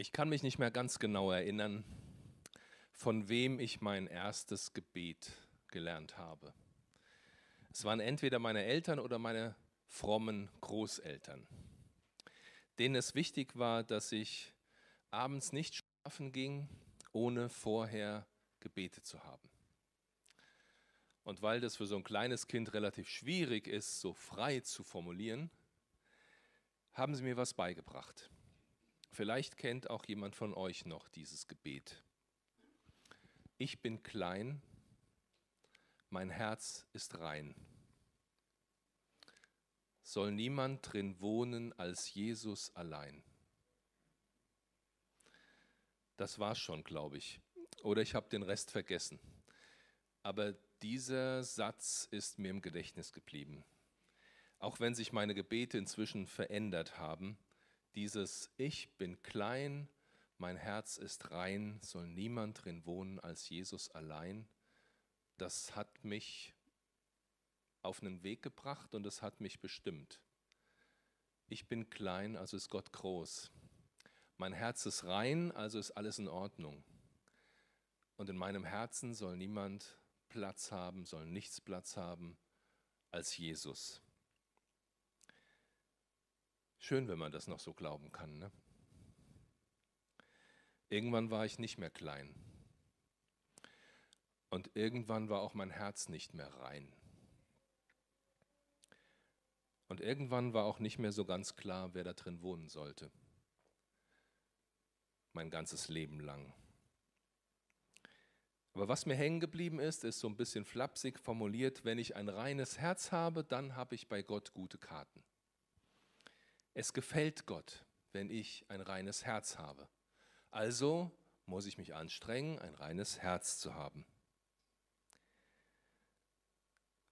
Ich kann mich nicht mehr ganz genau erinnern, von wem ich mein erstes Gebet gelernt habe. Es waren entweder meine Eltern oder meine frommen Großeltern, denen es wichtig war, dass ich abends nicht schlafen ging, ohne vorher gebetet zu haben. Und weil das für so ein kleines Kind relativ schwierig ist, so frei zu formulieren, haben sie mir was beigebracht. Vielleicht kennt auch jemand von euch noch dieses Gebet. Ich bin klein, mein Herz ist rein. Soll niemand drin wohnen als Jesus allein. Das war's schon, glaube ich. Oder ich habe den Rest vergessen. Aber dieser Satz ist mir im Gedächtnis geblieben. Auch wenn sich meine Gebete inzwischen verändert haben, dieses Ich bin klein, mein Herz ist rein, soll niemand drin wohnen als Jesus allein, das hat mich auf einen Weg gebracht und es hat mich bestimmt. Ich bin klein, also ist Gott groß. Mein Herz ist rein, also ist alles in Ordnung. Und in meinem Herzen soll niemand Platz haben, soll nichts Platz haben als Jesus. Schön, wenn man das noch so glauben kann. Ne? Irgendwann war ich nicht mehr klein. Und irgendwann war auch mein Herz nicht mehr rein. Und irgendwann war auch nicht mehr so ganz klar, wer da drin wohnen sollte. Mein ganzes Leben lang. Aber was mir hängen geblieben ist, ist so ein bisschen flapsig formuliert, wenn ich ein reines Herz habe, dann habe ich bei Gott gute Karten. Es gefällt Gott, wenn ich ein reines Herz habe. Also muss ich mich anstrengen, ein reines Herz zu haben.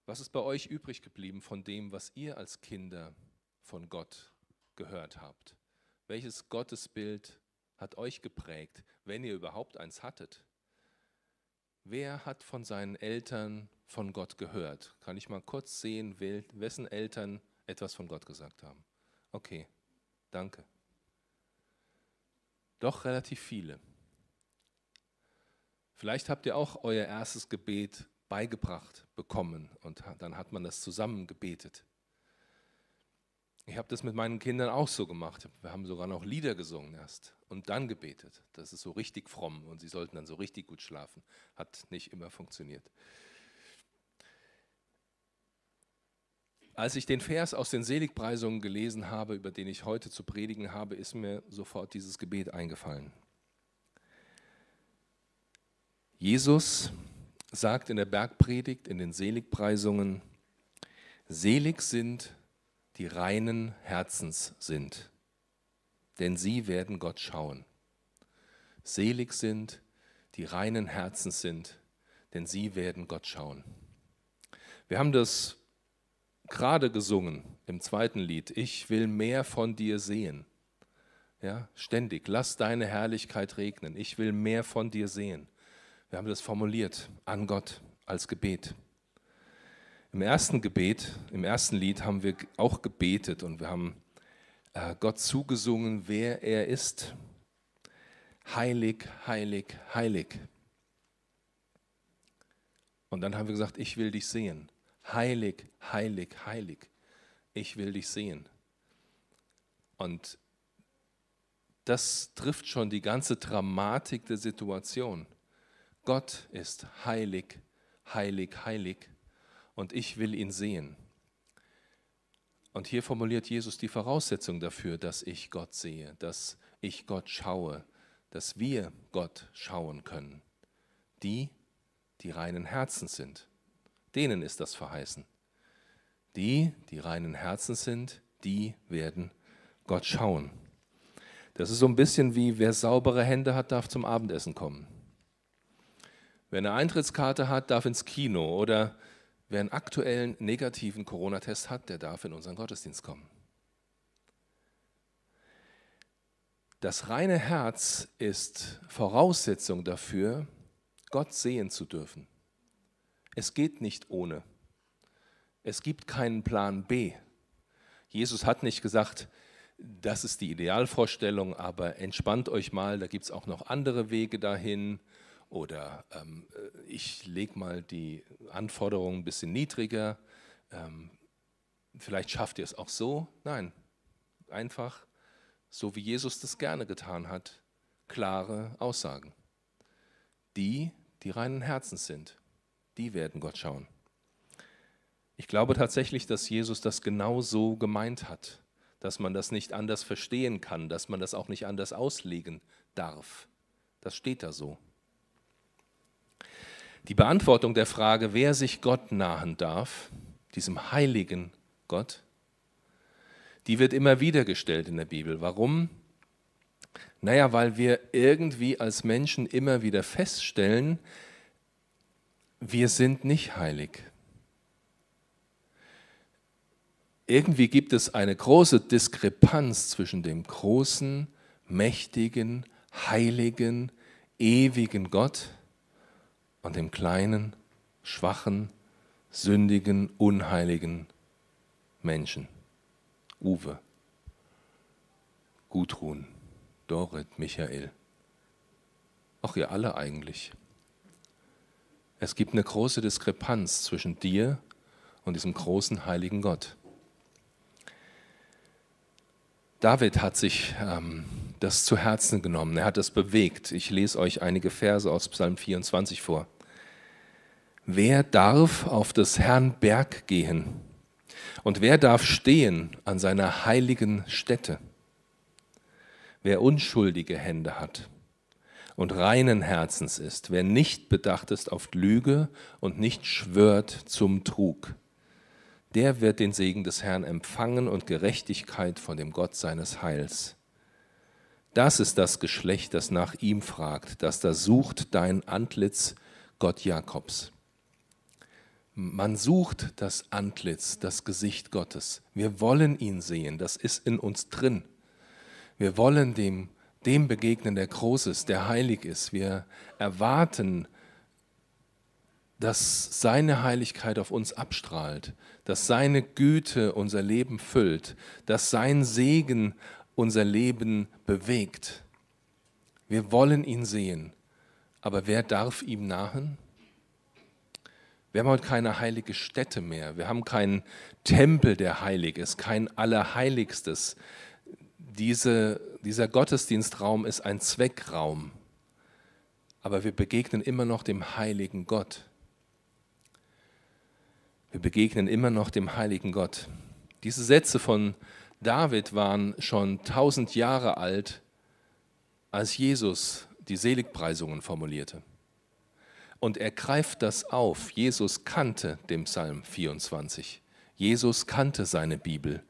Was ist bei euch übrig geblieben von dem, was ihr als Kinder von Gott gehört habt? Welches Gottesbild hat euch geprägt, wenn ihr überhaupt eins hattet? Wer hat von seinen Eltern von Gott gehört? Kann ich mal kurz sehen, wessen Eltern etwas von Gott gesagt haben? Okay, danke. Doch relativ viele. Vielleicht habt ihr auch euer erstes Gebet beigebracht bekommen und dann hat man das zusammen gebetet. Ich habe das mit meinen Kindern auch so gemacht. Wir haben sogar noch Lieder gesungen erst und dann gebetet. Das ist so richtig fromm und sie sollten dann so richtig gut schlafen. Hat nicht immer funktioniert. Als ich den Vers aus den Seligpreisungen gelesen habe, über den ich heute zu predigen habe, ist mir sofort dieses Gebet eingefallen. Jesus sagt in der Bergpredigt, in den Seligpreisungen, selig sind, die reinen Herzens sind, denn sie werden Gott schauen. Selig sind, die reinen Herzens sind, denn sie werden Gott schauen. Wir haben das gerade gesungen im zweiten Lied, ich will mehr von dir sehen. Ja, ständig, lass deine Herrlichkeit regnen, ich will mehr von dir sehen. Wir haben das formuliert an Gott als Gebet. Im ersten Gebet, im ersten Lied haben wir auch gebetet und wir haben äh, Gott zugesungen, wer er ist. Heilig, heilig, heilig. Und dann haben wir gesagt, ich will dich sehen heilig, heilig, heilig. Ich will dich sehen. Und das trifft schon die ganze Dramatik der Situation. Gott ist heilig, heilig, heilig und ich will ihn sehen. Und hier formuliert Jesus die Voraussetzung dafür, dass ich Gott sehe, dass ich Gott schaue, dass wir Gott schauen können. Die, die reinen Herzens sind denen ist das verheißen. Die, die reinen Herzens sind, die werden Gott schauen. Das ist so ein bisschen wie, wer saubere Hände hat, darf zum Abendessen kommen. Wer eine Eintrittskarte hat, darf ins Kino. Oder wer einen aktuellen negativen Corona-Test hat, der darf in unseren Gottesdienst kommen. Das reine Herz ist Voraussetzung dafür, Gott sehen zu dürfen. Es geht nicht ohne. Es gibt keinen Plan B. Jesus hat nicht gesagt, das ist die Idealvorstellung, aber entspannt euch mal, da gibt es auch noch andere Wege dahin. Oder ähm, äh, ich lege mal die Anforderungen ein bisschen niedriger. Ähm, vielleicht schafft ihr es auch so. Nein, einfach so wie Jesus das gerne getan hat, klare Aussagen. Die, die reinen Herzens sind, die werden Gott schauen. Ich glaube tatsächlich, dass Jesus das genau so gemeint hat, dass man das nicht anders verstehen kann, dass man das auch nicht anders auslegen darf. Das steht da so. Die Beantwortung der Frage, wer sich Gott nahen darf, diesem heiligen Gott, die wird immer wieder gestellt in der Bibel. Warum? Naja, weil wir irgendwie als Menschen immer wieder feststellen, wir sind nicht heilig. Irgendwie gibt es eine große Diskrepanz zwischen dem großen, mächtigen, heiligen, ewigen Gott und dem kleinen, schwachen, sündigen, unheiligen Menschen. Uwe, Gudrun, Dorit, Michael. Auch ihr alle eigentlich. Es gibt eine große Diskrepanz zwischen dir und diesem großen heiligen Gott. David hat sich ähm, das zu Herzen genommen, er hat es bewegt. Ich lese euch einige Verse aus Psalm 24 vor. Wer darf auf des Herrn Berg gehen? Und wer darf stehen an seiner heiligen Stätte? Wer unschuldige Hände hat und reinen Herzens ist, wer nicht bedacht ist auf Lüge und nicht schwört zum Trug, der wird den Segen des Herrn empfangen und Gerechtigkeit von dem Gott seines Heils. Das ist das Geschlecht, das nach ihm fragt, das da sucht dein Antlitz, Gott Jakobs. Man sucht das Antlitz, das Gesicht Gottes. Wir wollen ihn sehen, das ist in uns drin. Wir wollen dem, dem begegnen, der groß ist, der heilig ist. Wir erwarten, dass seine Heiligkeit auf uns abstrahlt, dass seine Güte unser Leben füllt, dass sein Segen unser Leben bewegt. Wir wollen ihn sehen, aber wer darf ihm nahen? Wir haben heute keine heilige Stätte mehr. Wir haben keinen Tempel, der heilig ist, kein Allerheiligstes. Diese, dieser Gottesdienstraum ist ein Zweckraum. Aber wir begegnen immer noch dem heiligen Gott. Wir begegnen immer noch dem heiligen Gott. Diese Sätze von David waren schon tausend Jahre alt, als Jesus die Seligpreisungen formulierte. Und er greift das auf. Jesus kannte den Psalm 24. Jesus kannte seine Bibel.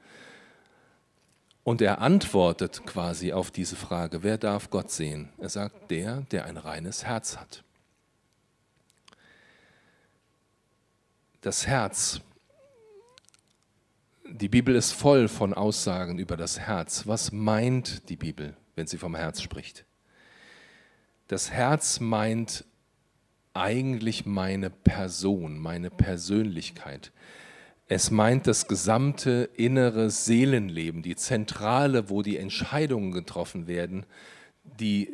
Und er antwortet quasi auf diese Frage, wer darf Gott sehen? Er sagt, der, der ein reines Herz hat. Das Herz. Die Bibel ist voll von Aussagen über das Herz. Was meint die Bibel, wenn sie vom Herz spricht? Das Herz meint eigentlich meine Person, meine Persönlichkeit. Es meint das gesamte innere Seelenleben, die Zentrale, wo die Entscheidungen getroffen werden, die,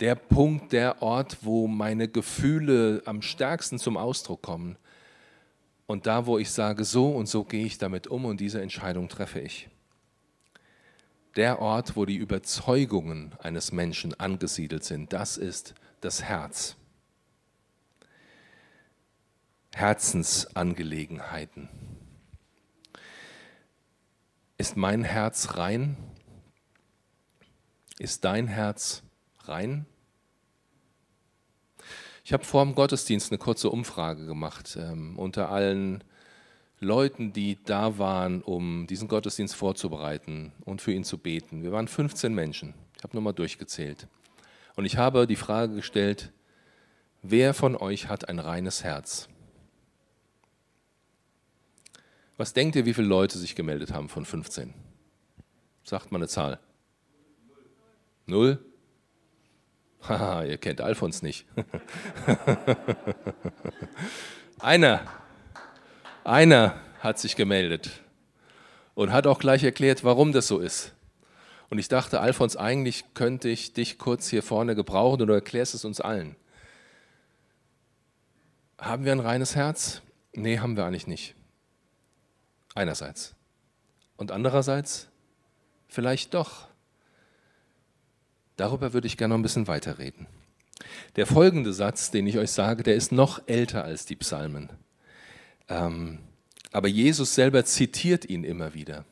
der Punkt, der Ort, wo meine Gefühle am stärksten zum Ausdruck kommen. Und da, wo ich sage, so und so gehe ich damit um und diese Entscheidung treffe ich. Der Ort, wo die Überzeugungen eines Menschen angesiedelt sind, das ist das Herz. Herzensangelegenheiten. Ist mein Herz rein? Ist dein Herz rein? Ich habe vor dem Gottesdienst eine kurze Umfrage gemacht ähm, unter allen Leuten, die da waren, um diesen Gottesdienst vorzubereiten und für ihn zu beten. Wir waren 15 Menschen. Ich habe nochmal durchgezählt. Und ich habe die Frage gestellt, wer von euch hat ein reines Herz? Was denkt ihr, wie viele Leute sich gemeldet haben von 15? Sagt mal eine Zahl. Null? Haha, ihr kennt Alfons nicht. einer, einer hat sich gemeldet und hat auch gleich erklärt, warum das so ist. Und ich dachte, Alfons, eigentlich könnte ich dich kurz hier vorne gebrauchen oder erklärst es uns allen. Haben wir ein reines Herz? Nee, haben wir eigentlich nicht. Einerseits. Und andererseits vielleicht doch. Darüber würde ich gerne noch ein bisschen weiterreden. Der folgende Satz, den ich euch sage, der ist noch älter als die Psalmen. Ähm, aber Jesus selber zitiert ihn immer wieder.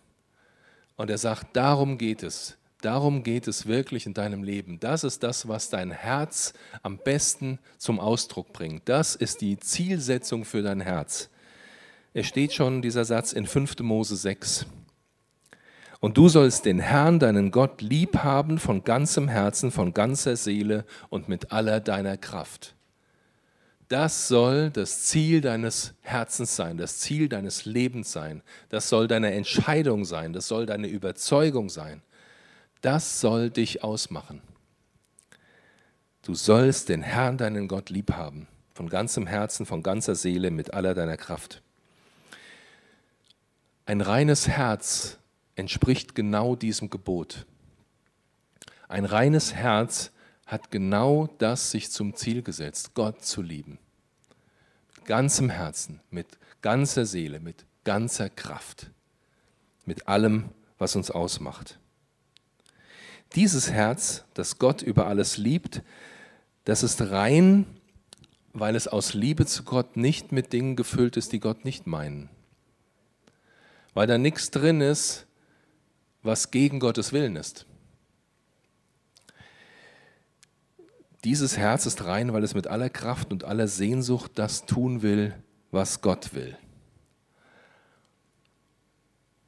Und er sagt, darum geht es. Darum geht es wirklich in deinem Leben. Das ist das, was dein Herz am besten zum Ausdruck bringt. Das ist die Zielsetzung für dein Herz. Es steht schon dieser Satz in 5. Mose 6. Und du sollst den Herrn, deinen Gott, lieb haben von ganzem Herzen, von ganzer Seele und mit aller deiner Kraft. Das soll das Ziel deines Herzens sein, das Ziel deines Lebens sein. Das soll deine Entscheidung sein, das soll deine Überzeugung sein. Das soll dich ausmachen. Du sollst den Herrn, deinen Gott, lieb haben, von ganzem Herzen, von ganzer Seele, mit aller deiner Kraft. Ein reines Herz entspricht genau diesem Gebot. Ein reines Herz hat genau das sich zum Ziel gesetzt, Gott zu lieben. Mit ganzem Herzen, mit ganzer Seele, mit ganzer Kraft, mit allem, was uns ausmacht. Dieses Herz, das Gott über alles liebt, das ist rein, weil es aus Liebe zu Gott nicht mit Dingen gefüllt ist, die Gott nicht meinen weil da nichts drin ist, was gegen Gottes Willen ist. Dieses Herz ist rein, weil es mit aller Kraft und aller Sehnsucht das tun will, was Gott will.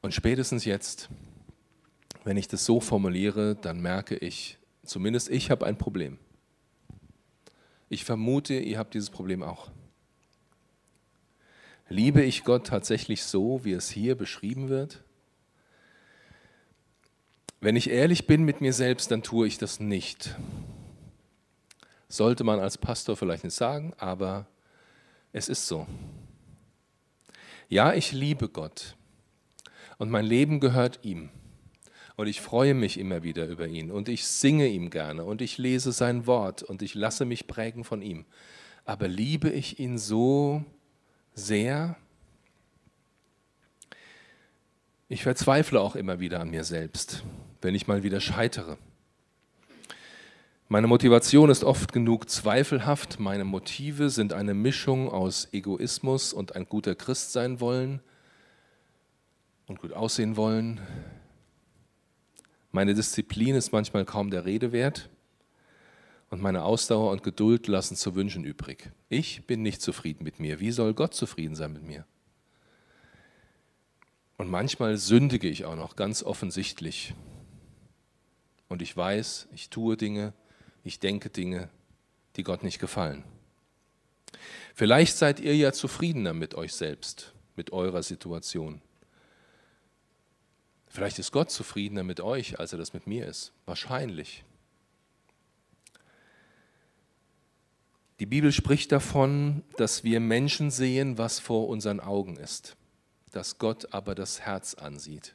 Und spätestens jetzt, wenn ich das so formuliere, dann merke ich, zumindest ich habe ein Problem. Ich vermute, ihr habt dieses Problem auch. Liebe ich Gott tatsächlich so, wie es hier beschrieben wird? Wenn ich ehrlich bin mit mir selbst, dann tue ich das nicht. Sollte man als Pastor vielleicht nicht sagen, aber es ist so. Ja, ich liebe Gott und mein Leben gehört ihm. Und ich freue mich immer wieder über ihn und ich singe ihm gerne und ich lese sein Wort und ich lasse mich prägen von ihm. Aber liebe ich ihn so, sehr. Ich verzweifle auch immer wieder an mir selbst, wenn ich mal wieder scheitere. Meine Motivation ist oft genug zweifelhaft. Meine Motive sind eine Mischung aus Egoismus und ein guter Christ sein wollen und gut aussehen wollen. Meine Disziplin ist manchmal kaum der Rede wert und meine Ausdauer und Geduld lassen zu wünschen übrig. Ich bin nicht zufrieden mit mir. Wie soll Gott zufrieden sein mit mir? Und manchmal sündige ich auch noch ganz offensichtlich. Und ich weiß, ich tue Dinge, ich denke Dinge, die Gott nicht gefallen. Vielleicht seid ihr ja zufriedener mit euch selbst, mit eurer Situation. Vielleicht ist Gott zufriedener mit euch, als er das mit mir ist. Wahrscheinlich. Die Bibel spricht davon, dass wir Menschen sehen, was vor unseren Augen ist, dass Gott aber das Herz ansieht.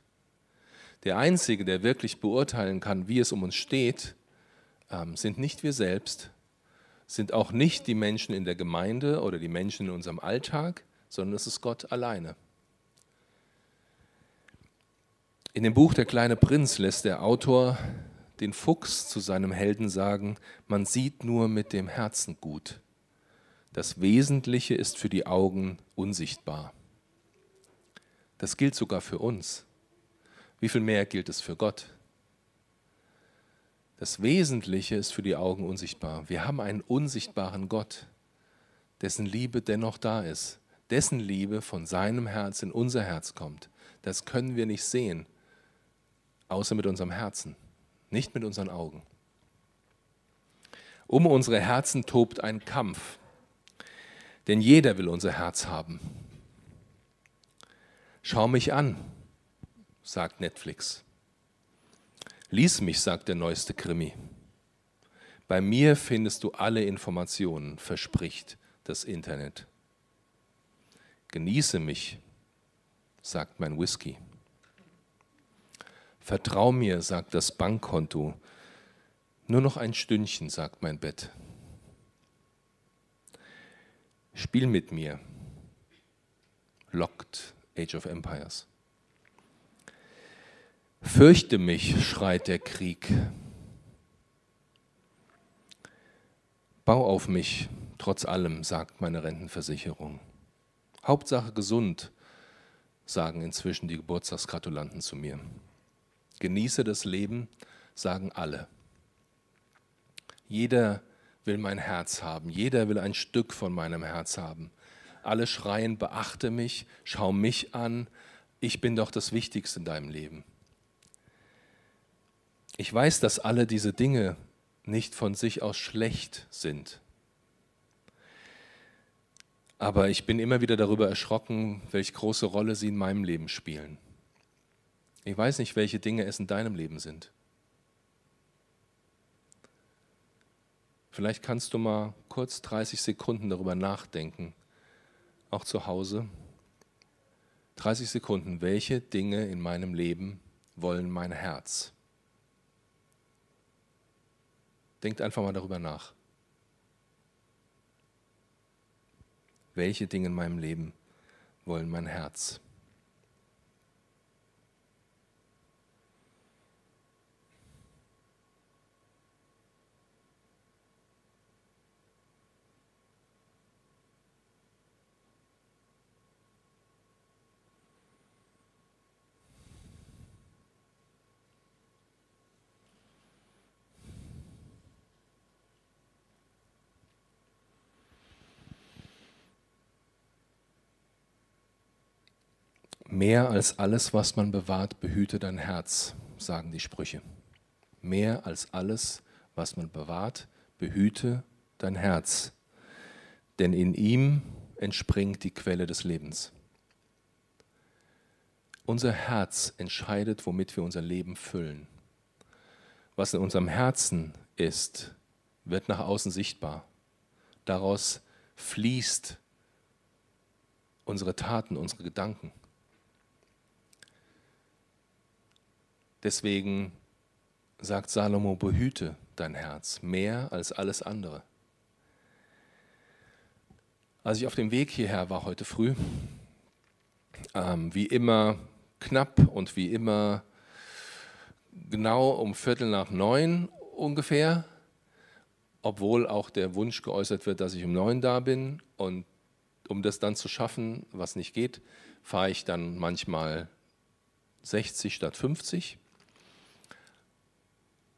Der Einzige, der wirklich beurteilen kann, wie es um uns steht, ähm, sind nicht wir selbst, sind auch nicht die Menschen in der Gemeinde oder die Menschen in unserem Alltag, sondern es ist Gott alleine. In dem Buch Der kleine Prinz lässt der Autor den Fuchs zu seinem Helden sagen, man sieht nur mit dem Herzen gut. Das Wesentliche ist für die Augen unsichtbar. Das gilt sogar für uns. Wie viel mehr gilt es für Gott? Das Wesentliche ist für die Augen unsichtbar. Wir haben einen unsichtbaren Gott, dessen Liebe dennoch da ist, dessen Liebe von seinem Herz in unser Herz kommt. Das können wir nicht sehen, außer mit unserem Herzen nicht mit unseren Augen. Um unsere Herzen tobt ein Kampf, denn jeder will unser Herz haben. Schau mich an, sagt Netflix. Lies mich, sagt der neueste Krimi. Bei mir findest du alle Informationen, verspricht das Internet. Genieße mich, sagt mein Whisky. Vertrau mir, sagt das Bankkonto. Nur noch ein Stündchen, sagt mein Bett. Spiel mit mir. Lockt Age of Empires. Fürchte mich, schreit der Krieg. Bau auf mich, trotz allem, sagt meine Rentenversicherung. Hauptsache gesund, sagen inzwischen die Geburtstagsgratulanten zu mir. Genieße das Leben, sagen alle. Jeder will mein Herz haben, jeder will ein Stück von meinem Herz haben. Alle schreien, beachte mich, schau mich an, ich bin doch das Wichtigste in deinem Leben. Ich weiß, dass alle diese Dinge nicht von sich aus schlecht sind. Aber ich bin immer wieder darüber erschrocken, welche große Rolle sie in meinem Leben spielen. Ich weiß nicht, welche Dinge es in deinem Leben sind. Vielleicht kannst du mal kurz 30 Sekunden darüber nachdenken, auch zu Hause. 30 Sekunden, welche Dinge in meinem Leben wollen mein Herz? Denkt einfach mal darüber nach. Welche Dinge in meinem Leben wollen mein Herz? Mehr als alles, was man bewahrt, behüte dein Herz, sagen die Sprüche. Mehr als alles, was man bewahrt, behüte dein Herz, denn in ihm entspringt die Quelle des Lebens. Unser Herz entscheidet, womit wir unser Leben füllen. Was in unserem Herzen ist, wird nach außen sichtbar. Daraus fließt unsere Taten, unsere Gedanken. Deswegen sagt Salomo, behüte dein Herz mehr als alles andere. Als ich auf dem Weg hierher war heute früh, ähm, wie immer knapp und wie immer genau um Viertel nach neun ungefähr, obwohl auch der Wunsch geäußert wird, dass ich um neun da bin. Und um das dann zu schaffen, was nicht geht, fahre ich dann manchmal 60 statt 50.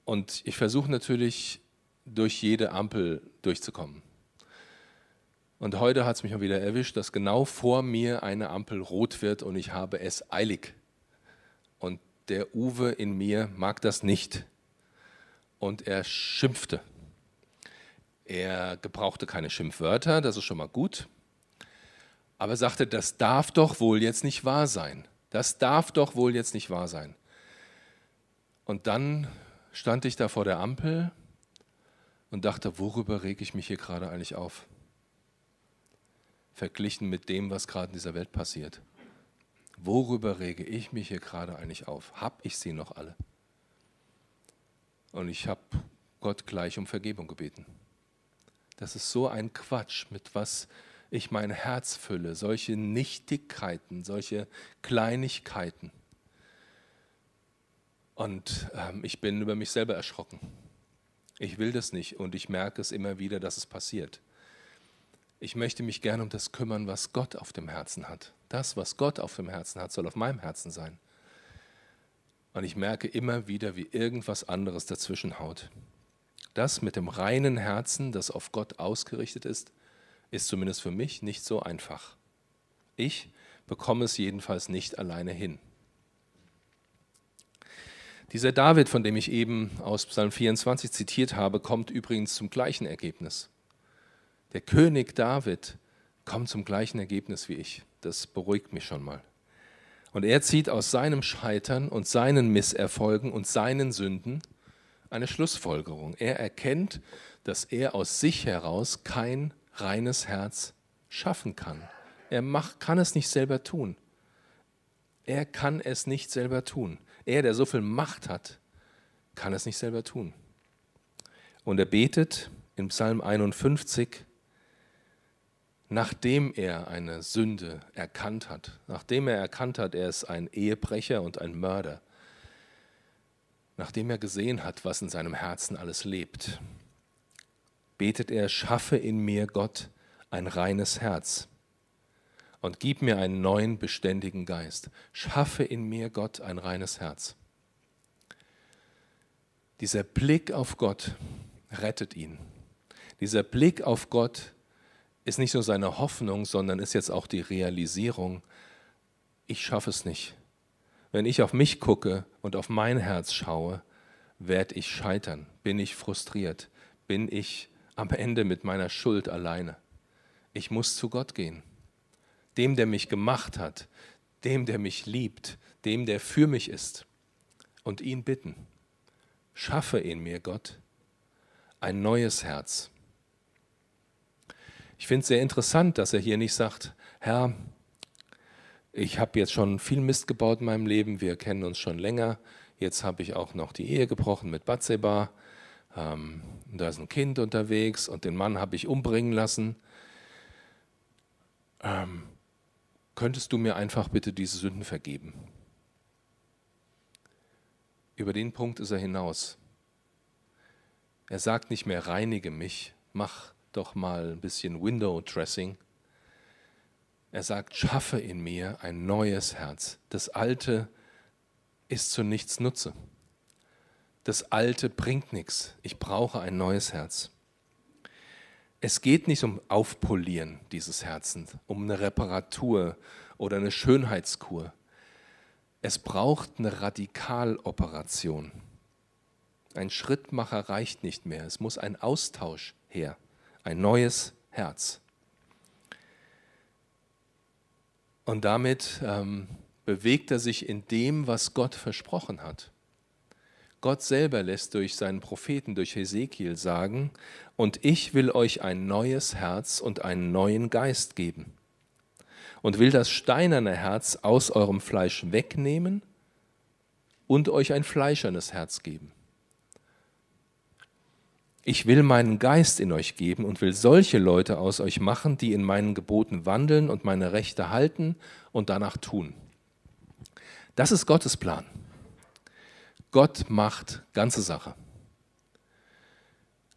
Und ich versuche natürlich, durch jede Ampel durchzukommen. Und heute hat es mich auch wieder erwischt, dass genau vor mir eine Ampel rot wird und ich habe es eilig. Und der Uwe in mir mag das nicht. Und er schimpfte. Er gebrauchte keine Schimpfwörter, das ist schon mal gut. Aber er sagte, das darf doch wohl jetzt nicht wahr sein. Das darf doch wohl jetzt nicht wahr sein. Und dann stand ich da vor der Ampel und dachte, worüber rege ich mich hier gerade eigentlich auf? Verglichen mit dem, was gerade in dieser Welt passiert. Worüber rege ich mich hier gerade eigentlich auf? Hab ich sie noch alle? Und ich habe Gott gleich um Vergebung gebeten. Das ist so ein Quatsch, mit was ich mein Herz fülle, solche Nichtigkeiten, solche Kleinigkeiten. Und ähm, ich bin über mich selber erschrocken. Ich will das nicht und ich merke es immer wieder, dass es passiert. Ich möchte mich gerne um das kümmern, was Gott auf dem Herzen hat. Das, was Gott auf dem Herzen hat, soll auf meinem Herzen sein. Und ich merke immer wieder, wie irgendwas anderes dazwischen haut. Das mit dem reinen Herzen, das auf Gott ausgerichtet ist, ist zumindest für mich nicht so einfach. Ich bekomme es jedenfalls nicht alleine hin. Dieser David, von dem ich eben aus Psalm 24 zitiert habe, kommt übrigens zum gleichen Ergebnis. Der König David kommt zum gleichen Ergebnis wie ich. Das beruhigt mich schon mal. Und er zieht aus seinem Scheitern und seinen Misserfolgen und seinen Sünden eine Schlussfolgerung. Er erkennt, dass er aus sich heraus kein reines Herz schaffen kann. Er macht, kann es nicht selber tun. Er kann es nicht selber tun. Er, der so viel Macht hat, kann es nicht selber tun. Und er betet in Psalm 51, nachdem er eine Sünde erkannt hat, nachdem er erkannt hat, er ist ein Ehebrecher und ein Mörder, nachdem er gesehen hat, was in seinem Herzen alles lebt, betet er, schaffe in mir, Gott, ein reines Herz und gib mir einen neuen, beständigen Geist. Schaffe in mir, Gott, ein reines Herz. Dieser Blick auf Gott rettet ihn. Dieser Blick auf Gott ist nicht nur seine Hoffnung, sondern ist jetzt auch die Realisierung, ich schaffe es nicht. Wenn ich auf mich gucke und auf mein Herz schaue, werde ich scheitern, bin ich frustriert, bin ich am Ende mit meiner Schuld alleine. Ich muss zu Gott gehen, dem, der mich gemacht hat, dem, der mich liebt, dem, der für mich ist, und ihn bitten, schaffe in mir, Gott, ein neues Herz. Ich finde es sehr interessant, dass er hier nicht sagt, Herr, ich habe jetzt schon viel Mist gebaut in meinem Leben, wir kennen uns schon länger, jetzt habe ich auch noch die Ehe gebrochen mit Batseba, ähm, da ist ein Kind unterwegs und den Mann habe ich umbringen lassen. Ähm, könntest du mir einfach bitte diese Sünden vergeben? Über den Punkt ist er hinaus. Er sagt nicht mehr, reinige mich, mach doch mal ein bisschen Window Dressing. Er sagt, schaffe in mir ein neues Herz. Das Alte ist zu nichts Nutze. Das Alte bringt nichts. Ich brauche ein neues Herz. Es geht nicht um Aufpolieren dieses Herzens, um eine Reparatur oder eine Schönheitskur. Es braucht eine Radikaloperation. Ein Schrittmacher reicht nicht mehr. Es muss ein Austausch her, ein neues Herz. Und damit ähm, bewegt er sich in dem, was Gott versprochen hat. Gott selber lässt durch seinen Propheten, durch Hesekiel sagen, und ich will euch ein neues Herz und einen neuen Geist geben und will das steinerne Herz aus eurem Fleisch wegnehmen und euch ein fleischernes Herz geben. Ich will meinen Geist in euch geben und will solche Leute aus euch machen, die in meinen Geboten wandeln und meine Rechte halten und danach tun. Das ist Gottes Plan. Gott macht ganze Sache.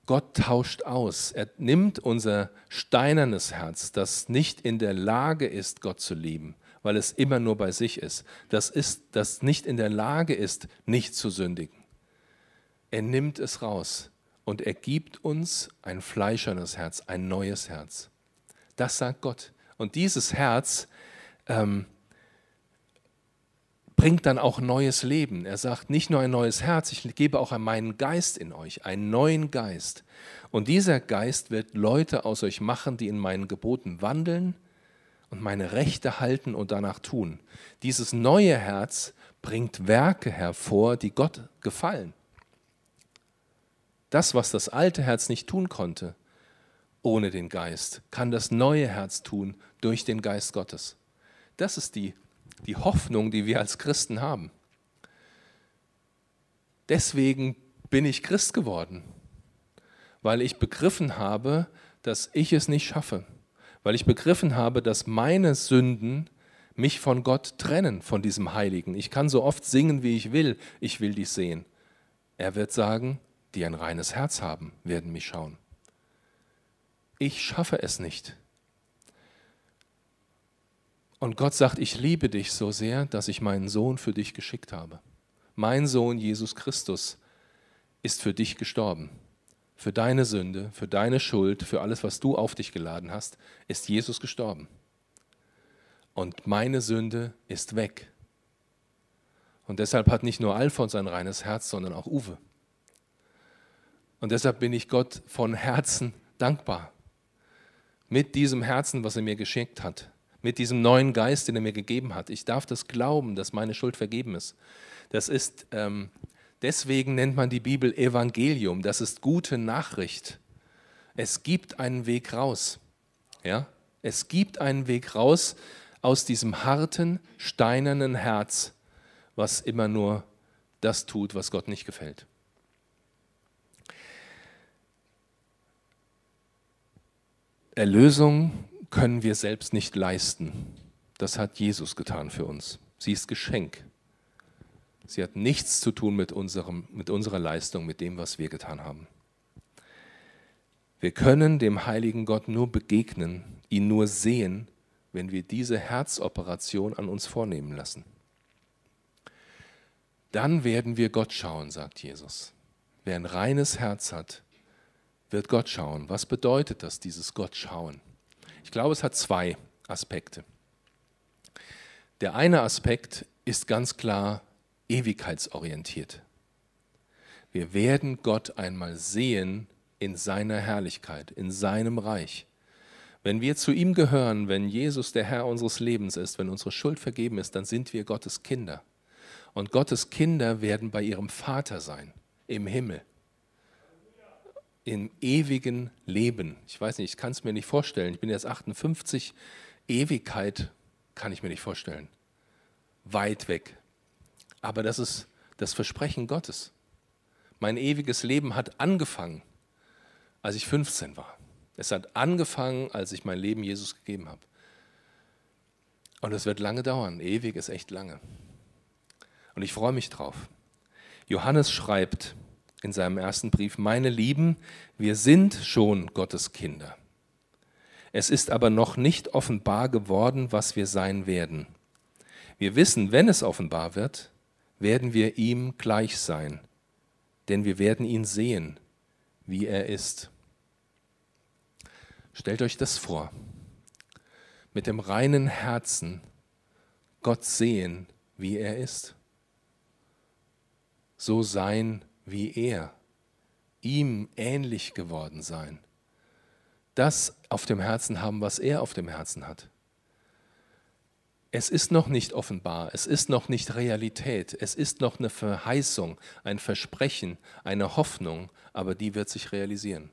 Gott tauscht aus. Er nimmt unser steinernes Herz, das nicht in der Lage ist, Gott zu lieben, weil es immer nur bei sich ist. Das ist, das nicht in der Lage ist, nicht zu sündigen. Er nimmt es raus und er gibt uns ein fleischernes Herz, ein neues Herz. Das sagt Gott. Und dieses Herz ähm, bringt dann auch neues Leben. Er sagt nicht nur ein neues Herz, ich gebe auch meinen Geist in euch, einen neuen Geist. Und dieser Geist wird Leute aus euch machen, die in meinen Geboten wandeln und meine Rechte halten und danach tun. Dieses neue Herz bringt Werke hervor, die Gott gefallen. Das, was das alte Herz nicht tun konnte, ohne den Geist, kann das neue Herz tun durch den Geist Gottes. Das ist die, die Hoffnung, die wir als Christen haben. Deswegen bin ich Christ geworden, weil ich begriffen habe, dass ich es nicht schaffe, weil ich begriffen habe, dass meine Sünden mich von Gott trennen, von diesem Heiligen. Ich kann so oft singen, wie ich will, ich will dich sehen. Er wird sagen, die ein reines Herz haben, werden mich schauen. Ich schaffe es nicht. Und Gott sagt, ich liebe dich so sehr, dass ich meinen Sohn für dich geschickt habe. Mein Sohn Jesus Christus ist für dich gestorben. Für deine Sünde, für deine Schuld, für alles, was du auf dich geladen hast, ist Jesus gestorben. Und meine Sünde ist weg. Und deshalb hat nicht nur Alfons ein reines Herz, sondern auch Uwe. Und deshalb bin ich Gott von Herzen dankbar. Mit diesem Herzen, was er mir geschenkt hat. Mit diesem neuen Geist, den er mir gegeben hat. Ich darf das glauben, dass meine Schuld vergeben ist. Das ist, ähm, deswegen nennt man die Bibel Evangelium. Das ist gute Nachricht. Es gibt einen Weg raus. Ja? Es gibt einen Weg raus aus diesem harten, steinernen Herz, was immer nur das tut, was Gott nicht gefällt. Erlösung können wir selbst nicht leisten. Das hat Jesus getan für uns. Sie ist Geschenk. Sie hat nichts zu tun mit, unserem, mit unserer Leistung, mit dem, was wir getan haben. Wir können dem heiligen Gott nur begegnen, ihn nur sehen, wenn wir diese Herzoperation an uns vornehmen lassen. Dann werden wir Gott schauen, sagt Jesus. Wer ein reines Herz hat, wird Gott schauen. Was bedeutet das, dieses Gott schauen? Ich glaube, es hat zwei Aspekte. Der eine Aspekt ist ganz klar ewigkeitsorientiert. Wir werden Gott einmal sehen in seiner Herrlichkeit, in seinem Reich. Wenn wir zu ihm gehören, wenn Jesus der Herr unseres Lebens ist, wenn unsere Schuld vergeben ist, dann sind wir Gottes Kinder. Und Gottes Kinder werden bei ihrem Vater sein, im Himmel im ewigen Leben. Ich weiß nicht, ich kann es mir nicht vorstellen. Ich bin jetzt 58. Ewigkeit kann ich mir nicht vorstellen. Weit weg. Aber das ist das Versprechen Gottes. Mein ewiges Leben hat angefangen, als ich 15 war. Es hat angefangen, als ich mein Leben Jesus gegeben habe. Und es wird lange dauern. Ewig ist echt lange. Und ich freue mich drauf. Johannes schreibt, in seinem ersten Brief, meine Lieben, wir sind schon Gottes Kinder. Es ist aber noch nicht offenbar geworden, was wir sein werden. Wir wissen, wenn es offenbar wird, werden wir ihm gleich sein, denn wir werden ihn sehen, wie er ist. Stellt euch das vor, mit dem reinen Herzen Gott sehen, wie er ist. So sein, wie er, ihm ähnlich geworden sein. Das auf dem Herzen haben, was er auf dem Herzen hat. Es ist noch nicht offenbar, es ist noch nicht Realität, es ist noch eine Verheißung, ein Versprechen, eine Hoffnung, aber die wird sich realisieren.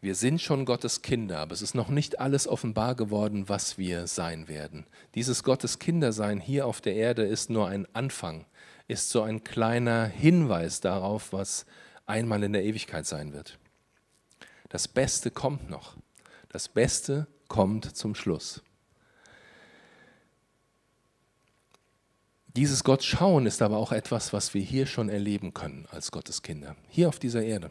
Wir sind schon Gottes Kinder, aber es ist noch nicht alles offenbar geworden, was wir sein werden. Dieses Gottes Kindersein hier auf der Erde ist nur ein Anfang ist so ein kleiner Hinweis darauf, was einmal in der Ewigkeit sein wird. Das Beste kommt noch. Das Beste kommt zum Schluss. Dieses Gott schauen ist aber auch etwas, was wir hier schon erleben können als Gottes Kinder, hier auf dieser Erde.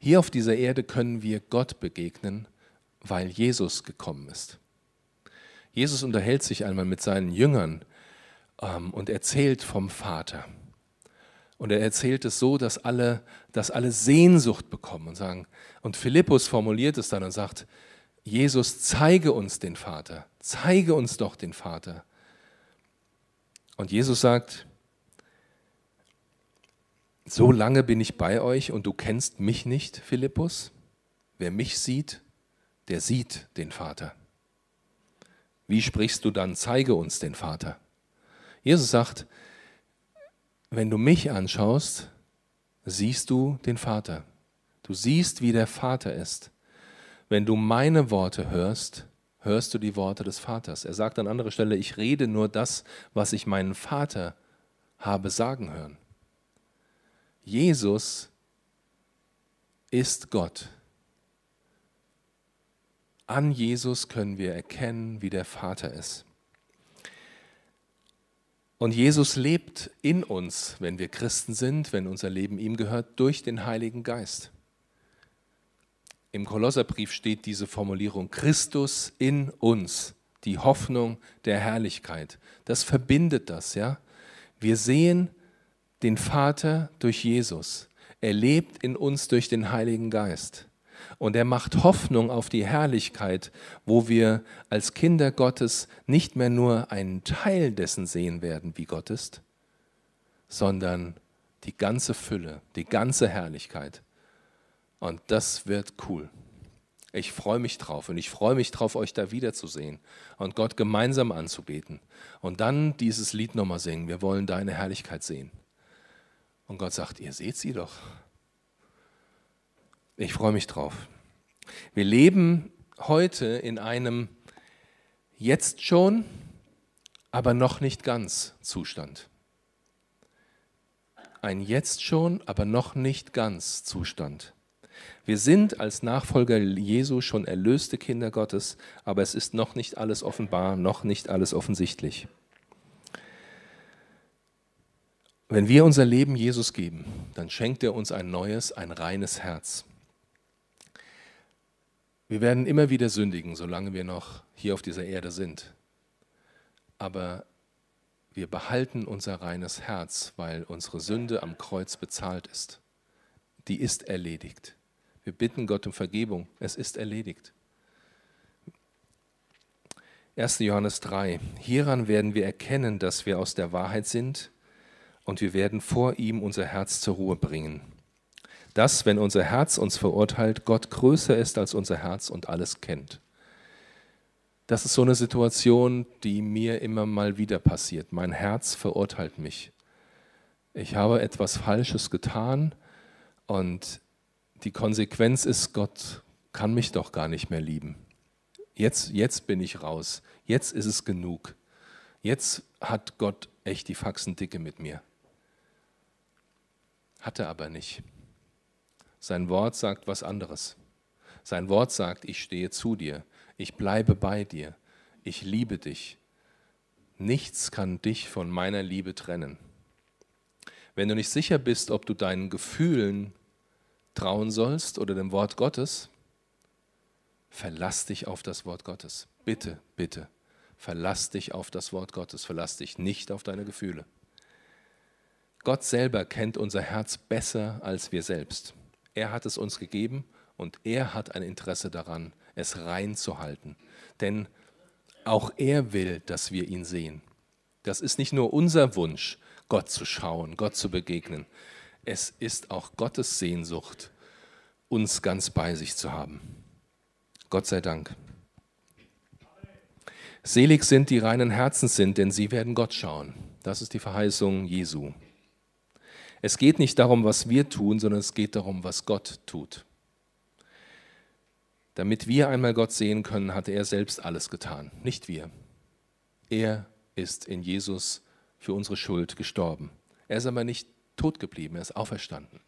Hier auf dieser Erde können wir Gott begegnen, weil Jesus gekommen ist. Jesus unterhält sich einmal mit seinen Jüngern ähm, und erzählt vom Vater. Und er erzählt es so, dass alle, dass alle Sehnsucht bekommen und sagen, und Philippus formuliert es dann und sagt, Jesus, zeige uns den Vater, zeige uns doch den Vater. Und Jesus sagt, so lange bin ich bei euch und du kennst mich nicht, Philippus. Wer mich sieht, der sieht den Vater. Wie sprichst du dann, zeige uns den Vater? Jesus sagt, wenn du mich anschaust, siehst du den Vater. Du siehst, wie der Vater ist. Wenn du meine Worte hörst, hörst du die Worte des Vaters. Er sagt an anderer Stelle, ich rede nur das, was ich meinen Vater habe sagen hören. Jesus ist Gott. An Jesus können wir erkennen, wie der Vater ist. Und Jesus lebt in uns, wenn wir Christen sind, wenn unser Leben ihm gehört, durch den Heiligen Geist. Im Kolosserbrief steht diese Formulierung, Christus in uns, die Hoffnung der Herrlichkeit. Das verbindet das, ja. Wir sehen den Vater durch Jesus. Er lebt in uns durch den Heiligen Geist. Und er macht Hoffnung auf die Herrlichkeit, wo wir als Kinder Gottes nicht mehr nur einen Teil dessen sehen werden, wie Gott ist, sondern die ganze Fülle, die ganze Herrlichkeit. Und das wird cool. Ich freue mich drauf und ich freue mich drauf, euch da wiederzusehen und Gott gemeinsam anzubeten. Und dann dieses Lied nochmal singen. Wir wollen deine Herrlichkeit sehen. Und Gott sagt, ihr seht sie doch. Ich freue mich drauf. Wir leben heute in einem jetzt schon, aber noch nicht ganz Zustand. Ein jetzt schon, aber noch nicht ganz Zustand. Wir sind als Nachfolger Jesu schon erlöste Kinder Gottes, aber es ist noch nicht alles offenbar, noch nicht alles offensichtlich. Wenn wir unser Leben Jesus geben, dann schenkt er uns ein neues, ein reines Herz. Wir werden immer wieder sündigen, solange wir noch hier auf dieser Erde sind. Aber wir behalten unser reines Herz, weil unsere Sünde am Kreuz bezahlt ist. Die ist erledigt. Wir bitten Gott um Vergebung. Es ist erledigt. 1. Johannes 3. Hieran werden wir erkennen, dass wir aus der Wahrheit sind und wir werden vor ihm unser Herz zur Ruhe bringen. Dass, wenn unser Herz uns verurteilt, Gott größer ist als unser Herz und alles kennt. Das ist so eine Situation, die mir immer mal wieder passiert. Mein Herz verurteilt mich. Ich habe etwas Falsches getan und die Konsequenz ist, Gott kann mich doch gar nicht mehr lieben. Jetzt, jetzt bin ich raus. Jetzt ist es genug. Jetzt hat Gott echt die Faxen dicke mit mir. Hat er aber nicht. Sein Wort sagt was anderes. Sein Wort sagt, ich stehe zu dir, ich bleibe bei dir, ich liebe dich. Nichts kann dich von meiner Liebe trennen. Wenn du nicht sicher bist, ob du deinen Gefühlen trauen sollst oder dem Wort Gottes, verlass dich auf das Wort Gottes. Bitte, bitte, verlass dich auf das Wort Gottes, verlass dich nicht auf deine Gefühle. Gott selber kennt unser Herz besser als wir selbst. Er hat es uns gegeben und er hat ein Interesse daran, es rein zu halten. Denn auch er will, dass wir ihn sehen. Das ist nicht nur unser Wunsch, Gott zu schauen, Gott zu begegnen. Es ist auch Gottes Sehnsucht, uns ganz bei sich zu haben. Gott sei Dank. Selig sind die reinen Herzens sind, denn sie werden Gott schauen. Das ist die Verheißung Jesu. Es geht nicht darum, was wir tun, sondern es geht darum, was Gott tut. Damit wir einmal Gott sehen können, hat er selbst alles getan, nicht wir. Er ist in Jesus für unsere Schuld gestorben. Er ist aber nicht tot geblieben, er ist auferstanden.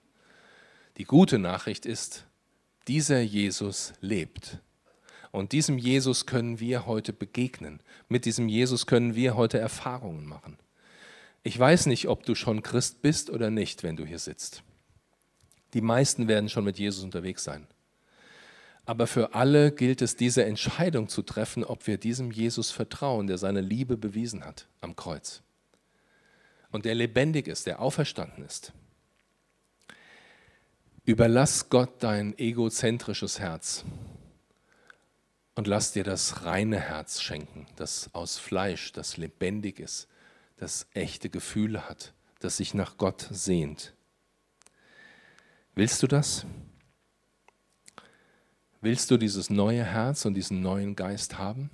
Die gute Nachricht ist, dieser Jesus lebt. Und diesem Jesus können wir heute begegnen. Mit diesem Jesus können wir heute Erfahrungen machen. Ich weiß nicht, ob du schon Christ bist oder nicht, wenn du hier sitzt. Die meisten werden schon mit Jesus unterwegs sein. Aber für alle gilt es, diese Entscheidung zu treffen, ob wir diesem Jesus vertrauen, der seine Liebe bewiesen hat am Kreuz. Und der lebendig ist, der auferstanden ist. Überlass Gott dein egozentrisches Herz und lass dir das reine Herz schenken, das aus Fleisch, das lebendig ist, das echte Gefühle hat, das sich nach Gott sehnt. Willst du das? Willst du dieses neue Herz und diesen neuen Geist haben?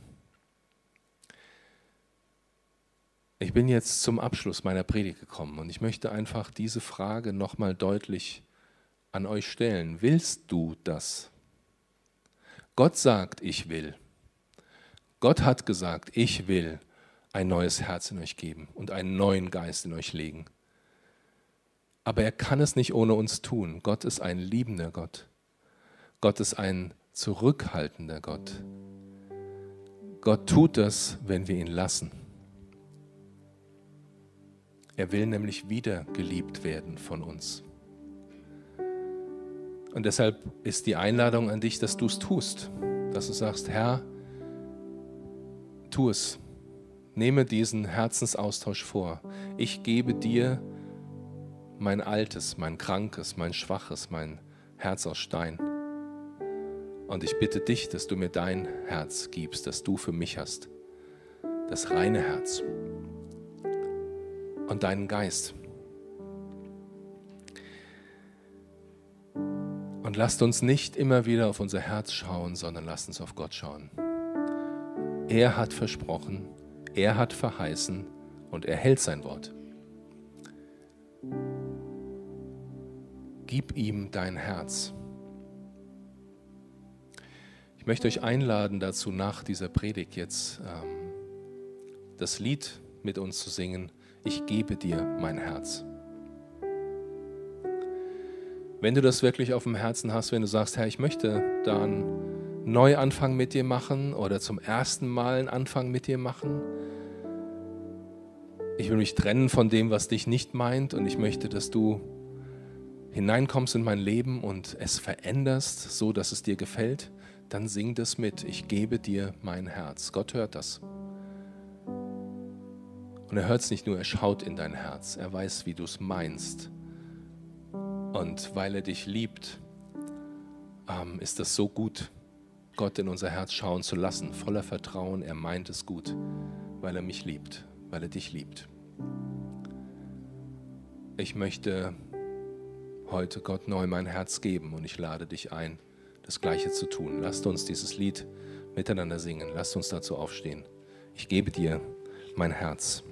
Ich bin jetzt zum Abschluss meiner Predigt gekommen und ich möchte einfach diese Frage nochmal deutlich an euch stellen. Willst du das? Gott sagt, ich will. Gott hat gesagt, ich will ein neues Herz in euch geben und einen neuen Geist in euch legen. Aber er kann es nicht ohne uns tun. Gott ist ein liebender Gott. Gott ist ein zurückhaltender Gott. Gott tut das, wenn wir ihn lassen. Er will nämlich wieder geliebt werden von uns. Und deshalb ist die Einladung an dich, dass du es tust, dass du sagst, Herr, tu es. Nehme diesen Herzensaustausch vor. Ich gebe dir mein altes, mein krankes, mein schwaches, mein Herz aus Stein. Und ich bitte dich, dass du mir dein Herz gibst, das du für mich hast. Das reine Herz. Und deinen Geist. Und lasst uns nicht immer wieder auf unser Herz schauen, sondern lasst uns auf Gott schauen. Er hat versprochen, er hat verheißen und er hält sein Wort. Gib ihm dein Herz. Ich möchte euch einladen dazu, nach dieser Predigt jetzt ähm, das Lied mit uns zu singen, ich gebe dir mein Herz. Wenn du das wirklich auf dem Herzen hast, wenn du sagst, Herr, ich möchte da Neuanfang mit dir machen oder zum ersten Mal einen Anfang mit dir machen, ich will mich trennen von dem, was dich nicht meint und ich möchte, dass du hineinkommst in mein Leben und es veränderst, so dass es dir gefällt, dann sing das mit. Ich gebe dir mein Herz. Gott hört das. Und er hört es nicht nur, er schaut in dein Herz. Er weiß, wie du es meinst. Und weil er dich liebt, ähm, ist das so gut, Gott in unser Herz schauen zu lassen, voller Vertrauen. Er meint es gut, weil er mich liebt, weil er dich liebt. Ich möchte heute Gott neu mein Herz geben und ich lade dich ein, das Gleiche zu tun. Lasst uns dieses Lied miteinander singen. Lasst uns dazu aufstehen. Ich gebe dir mein Herz.